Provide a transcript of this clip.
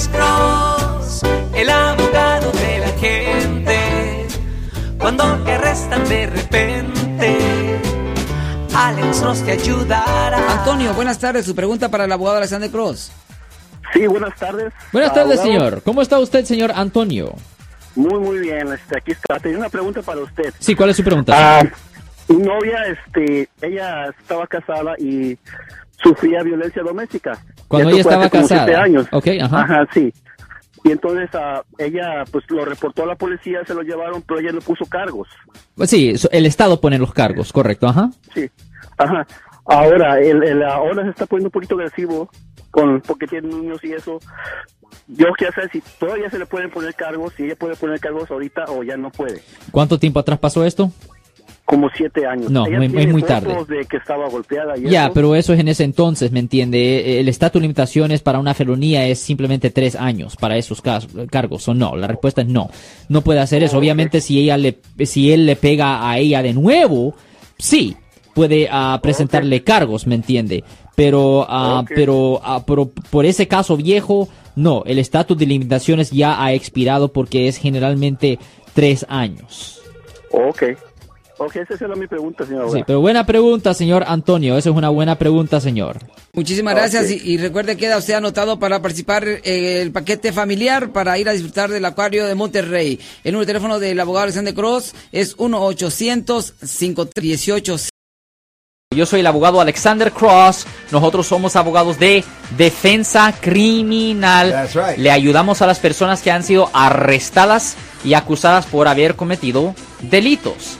Alex Cross, el abogado de la gente. Cuando te arrestan de repente, Alex Cross te ayudará. Antonio, buenas tardes. Su pregunta para el abogado Alexander Cross. Sí, buenas tardes. Buenas tardes, Abogado. señor. ¿Cómo está usted, señor Antonio? Muy, muy bien. Este, aquí está. Tenía una pregunta para usted. Sí, ¿cuál es su pregunta? Ah, mi novia, este, ella estaba casada y sufría violencia doméstica. Cuando ella estaba como siete casada. años. Ok, ajá. sí. Y entonces ah, ella, pues, lo reportó a la policía, se lo llevaron, pero ella no puso cargos. Pues sí, el Estado pone los cargos, correcto, ajá. Sí. Ajá. Ahora, el, el- ahora se está poniendo un poquito agresivo con porque tiene niños y eso. Yo quiero saber si todavía se le pueden poner cargos, si ella puede poner cargos ahorita o ya no puede. ¿Cuánto tiempo atrás pasó esto? Como siete años. No, Ella muy- tiene muy tarde. de que estaba golpeada y Ya, eso. pero eso es en ese entonces, ¿me entiende? El estatus de limitaciones para una felonía es simplemente tres años para esos cargos, o no. La respuesta es no. No puede hacer eso. Obviamente, si ella le, si él le pega a ella de nuevo, sí, puede ah, presentarle cargos, ¿me entiende? Pero, Ok. pero, ah, pero por ese caso viejo, no. El estatus de limitaciones ya ha expirado porque es generalmente tres años. Ok. Ok, esa era mi pregunta, señor. Sí, pero buena pregunta, señor Antonio. Esa es una buena pregunta, señor. Muchísimas gracias y, y recuerde que queda usted anotado para participar en el paquete familiar para ir a disfrutar del acuario de Monterrey. El número de teléfono del abogado Alexander Cross es 1-800-518. Yo soy el abogado Alexander Cross. Nosotros somos abogados de defensa criminal. That's right. Le ayudamos a las personas que han sido arrestadas y acusadas por haber cometido delitos.